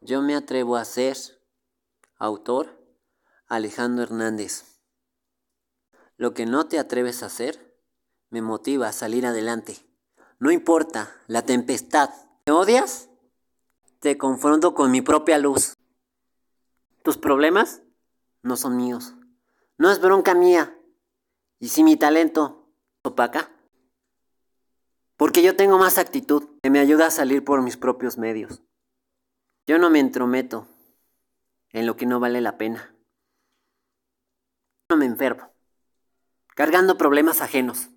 Yo me atrevo a ser autor Alejandro Hernández. Lo que no te atreves a hacer me motiva a salir adelante. No importa la tempestad. ¿Me odias? Te confronto con mi propia luz. Tus problemas no son míos. No es bronca mía. Y si mi talento opaca, porque yo tengo más actitud que me ayuda a salir por mis propios medios. Yo no me entrometo en lo que no vale la pena. No me enfermo, cargando problemas ajenos.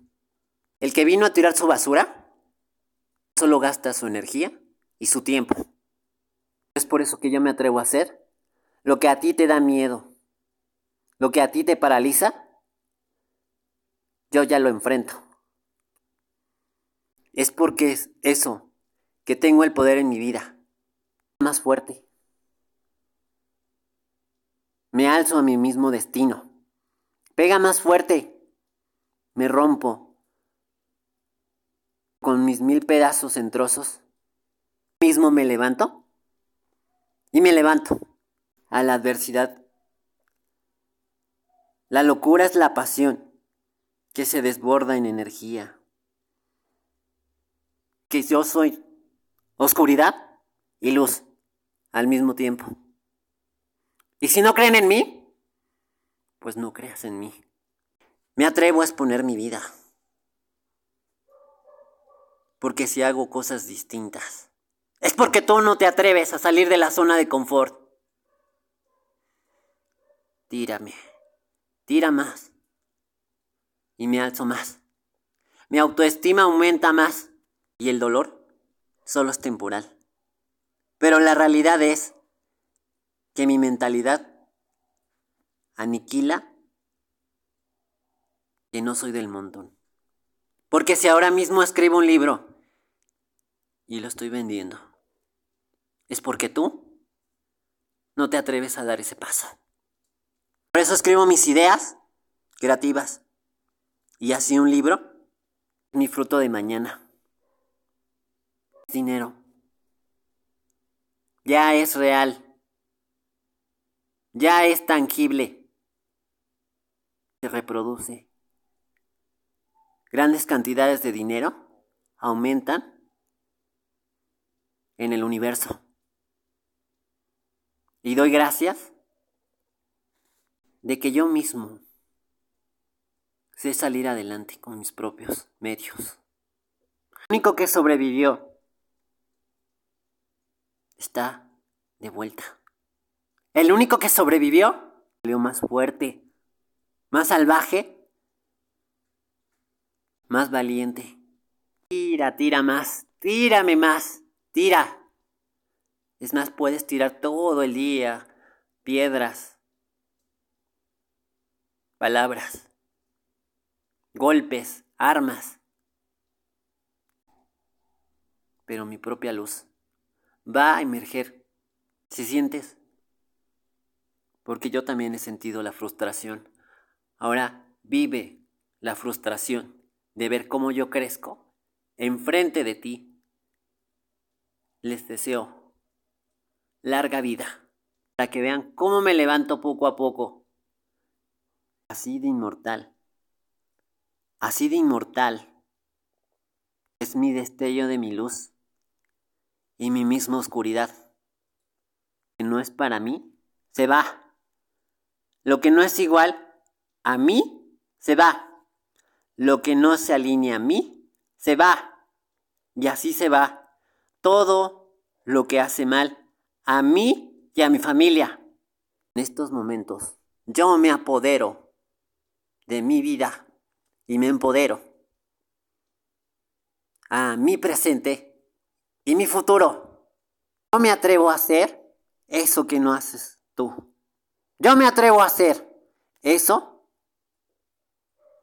El que vino a tirar su basura solo gasta su energía y su tiempo. Es por eso que yo me atrevo a hacer lo que a ti te da miedo, lo que a ti te paraliza, yo ya lo enfrento. Es porque es eso, que tengo el poder en mi vida más fuerte. Me alzo a mi mismo destino. Pega más fuerte. Me rompo. Con mis mil pedazos en trozos. Mismo me levanto. Y me levanto a la adversidad. La locura es la pasión que se desborda en energía. Que yo soy oscuridad y luz al mismo tiempo. Y si no creen en mí, pues no creas en mí. Me atrevo a exponer mi vida. Porque si hago cosas distintas, es porque tú no te atreves a salir de la zona de confort. Tírame, tira más. Y me alzo más. Mi autoestima aumenta más. Y el dolor solo es temporal. Pero la realidad es que mi mentalidad aniquila que no soy del montón. Porque si ahora mismo escribo un libro y lo estoy vendiendo, es porque tú no te atreves a dar ese paso. Por eso escribo mis ideas creativas y así un libro, mi fruto de mañana. Dinero ya es real, ya es tangible, se reproduce. Grandes cantidades de dinero aumentan en el universo. Y doy gracias de que yo mismo sé salir adelante con mis propios medios. El único que sobrevivió está de vuelta. El único que sobrevivió salió más fuerte, más salvaje, más valiente. Tira, tira más, tírame más, tira. Es más, puedes tirar todo el día piedras, palabras, golpes, armas. Pero mi propia luz va a emerger. Si sientes, porque yo también he sentido la frustración. Ahora vive la frustración de ver cómo yo crezco enfrente de ti. Les deseo larga vida para que vean cómo me levanto poco a poco. Así de inmortal. Así de inmortal. Es mi destello de mi luz y mi misma oscuridad. Que no es para mí, se va. Lo que no es igual a mí, se va. Lo que no se alinea a mí, se va. Y así se va. Todo lo que hace mal a mí y a mi familia. En estos momentos, yo me apodero de mi vida y me empodero a mi presente y mi futuro. Yo me atrevo a hacer eso que no haces tú. Yo me atrevo a hacer eso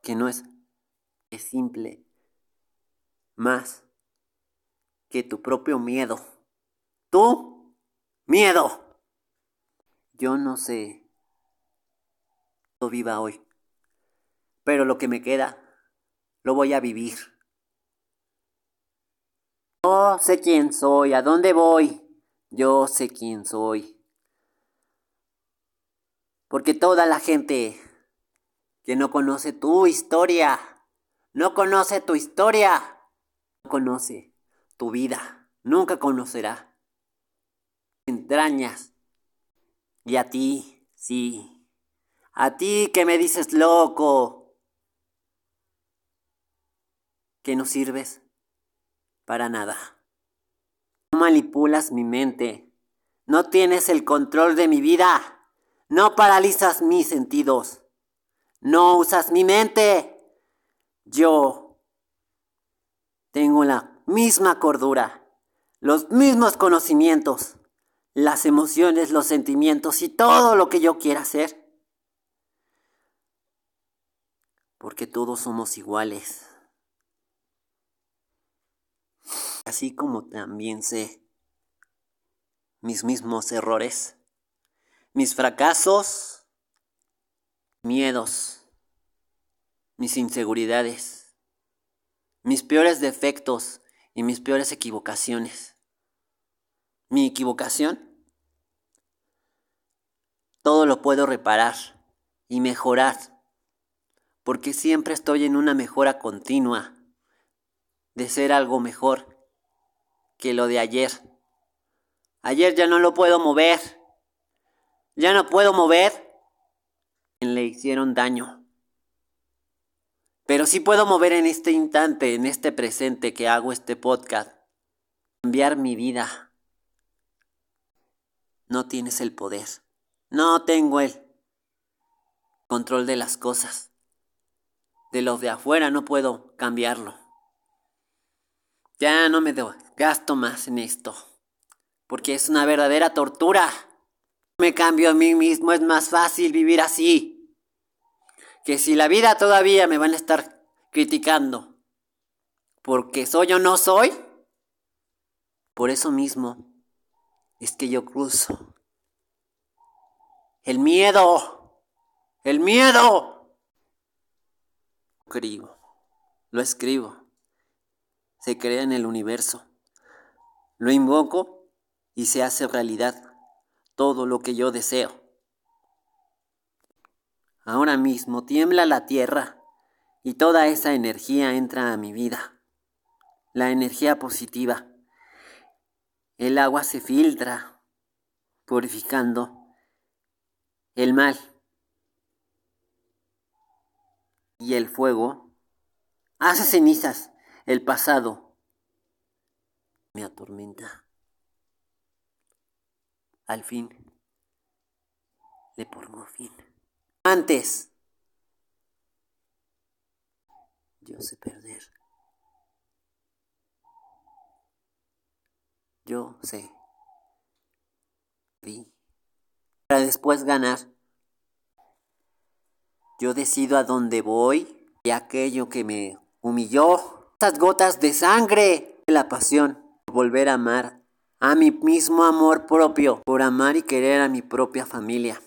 que no es, es simple más que tu propio miedo. Tu miedo. Yo no sé viva hoy, pero lo que me queda lo voy a vivir. No sé quién soy, a dónde voy, Yo sé quién soy. Porque toda la gente que no conoce tu historia, no conoce tu historia, no conoce tu vida, nunca conocerá. Entrañas. Y a ti, sí. A ti que me dices loco. Que no sirves para nada. No manipulas mi mente. No tienes el control de mi vida. No paralizas mis sentidos. No usas mi mente. Yo tengo la misma cordura, los mismos conocimientos, las emociones, los sentimientos y todo lo que yo quiera hacer. Porque todos somos iguales. Así como también sé mis mismos errores mis fracasos, miedos, mis inseguridades, mis peores defectos y mis peores equivocaciones. Mi equivocación, todo lo puedo reparar y mejorar, porque siempre estoy en una mejora continua de ser algo mejor que lo de ayer. Ayer ya no lo puedo mover ya no puedo mover. Le hicieron daño. Pero sí puedo mover en este instante, en este presente que hago este podcast. Cambiar mi vida. No tienes el poder. No tengo el control de las cosas. De los de afuera no puedo cambiarlo. Ya no me gasto más en esto. Porque es una verdadera tortura me cambio a mí mismo, es más fácil vivir así. Que si la vida todavía me van a estar criticando porque soy o no soy, por eso mismo es que yo cruzo. El miedo, el miedo. Escribo, lo escribo, se crea en el universo, lo invoco y se hace realidad todo lo que yo deseo. Ahora mismo tiembla la tierra y toda esa energía entra a mi vida. La energía positiva. El agua se filtra, purificando el mal. Y el fuego hace cenizas el pasado. Me atormenta. Al fin, le pongo fin. Antes, yo sé perder. Yo sé. Vi. Para después ganar. Yo decido a dónde voy y aquello que me humilló. Estas gotas de sangre de la pasión. Volver a amar a mi mismo amor propio, por amar y querer a mi propia familia,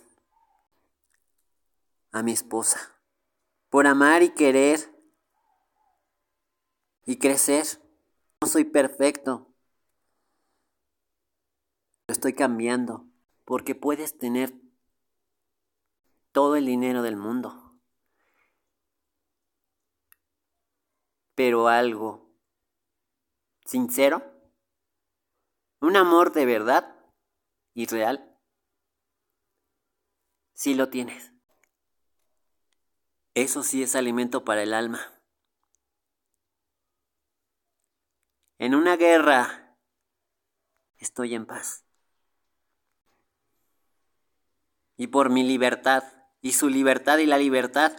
a mi esposa, por amar y querer y crecer. No soy perfecto, estoy cambiando, porque puedes tener todo el dinero del mundo, pero algo sincero un amor de verdad y real. Sí lo tienes. Eso sí es alimento para el alma. En una guerra estoy en paz. Y por mi libertad y su libertad y la libertad,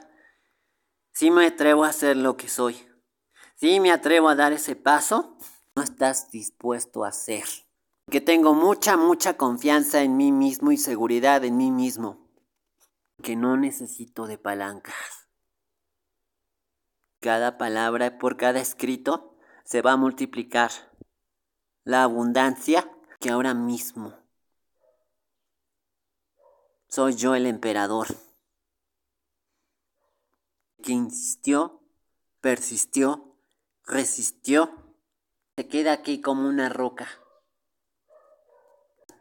sí me atrevo a ser lo que soy. Sí me atrevo a dar ese paso, no estás dispuesto a ser que tengo mucha, mucha confianza en mí mismo y seguridad en mí mismo, que no necesito de palancas. Cada palabra por cada escrito se va a multiplicar. La abundancia que ahora mismo soy yo el emperador, que insistió, persistió, resistió, se queda aquí como una roca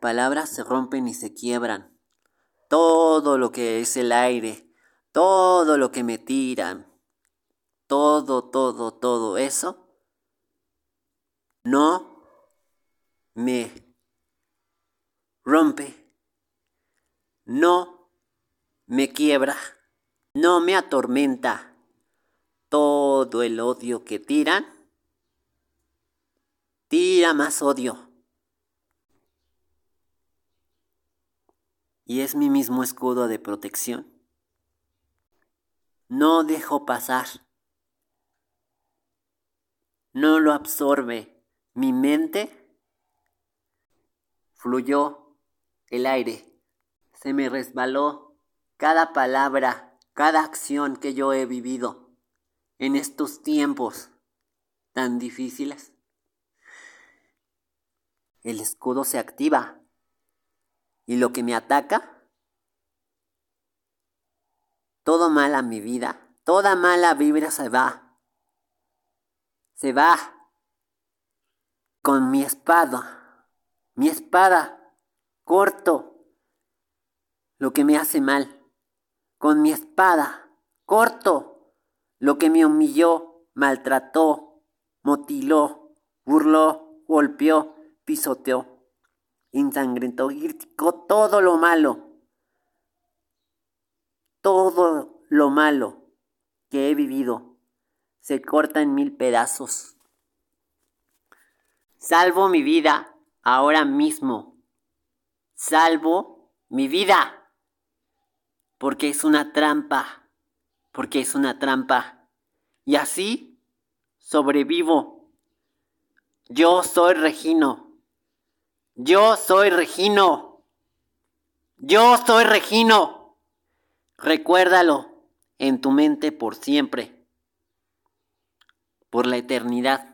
palabras se rompen y se quiebran. Todo lo que es el aire, todo lo que me tiran, todo, todo, todo eso, no me rompe, no me quiebra, no me atormenta todo el odio que tiran, tira más odio. Y es mi mismo escudo de protección. No dejo pasar. No lo absorbe mi mente. Fluyó el aire. Se me resbaló cada palabra, cada acción que yo he vivido en estos tiempos tan difíciles. El escudo se activa y lo que me ataca, todo mal a mi vida, toda mala vibra se va. Se va con mi espada, mi espada, corto lo que me hace mal. Con mi espada, corto lo que me humilló, maltrató, motiló, burló, golpeó, pisoteó, ensangrentó, criticó todo lo malo, todo lo malo que he vivido se corta en mil pedazos. Salvo mi vida ahora mismo. Salvo mi vida. Porque es una trampa porque es una trampa. Y así sobrevivo. Yo soy Regino. Yo soy Regino. Yo soy Regino. Recuérdalo en tu mente por siempre. Por la eternidad.